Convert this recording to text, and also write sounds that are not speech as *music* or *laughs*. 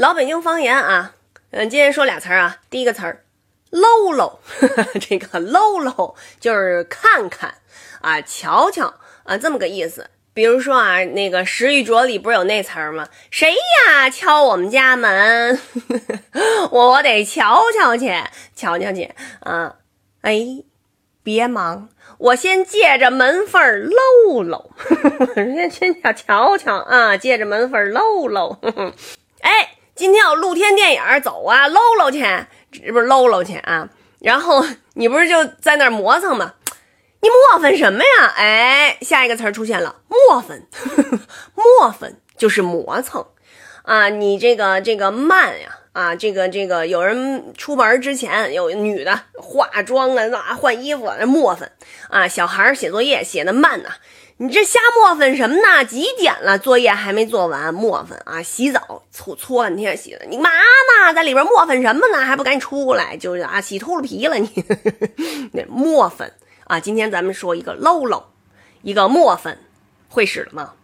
老北京方言啊，嗯，今天说俩词儿啊。第一个词儿，搂搂，*laughs* 这个搂搂就是看看啊，瞧瞧啊，这么个意思。比如说啊，那个《石玉镯》里不是有那词儿吗？谁呀敲我们家门？*laughs* 我得瞧瞧去，瞧瞧去啊！哎，别忙，我先借着门缝儿搂搂，*laughs* 先先瞧瞧瞧啊，借着门缝儿搂搂。今天有露天电影，走啊，搂搂去，这不是搂搂去啊？然后 *laughs* 你不是就在那儿磨蹭吗？你磨粉什么呀？哎，下一个词儿出现了，磨粉，*laughs* 磨粉就是磨蹭啊！你这个这个慢呀啊，这个这个有人出门之前有女的化妆啊啊换衣服那磨粉啊，小孩写作业写的慢呐，你这瞎磨粉什么呢？几点了？作业还没做完，磨粉啊！洗澡搓搓半天洗的，你妈呢？在里边磨粉什么呢？还不赶紧出来？就是啊，洗秃噜皮了你，*laughs* 那磨粉。啊，今天咱们说一个喽喽，一个磨粉，会使了吗？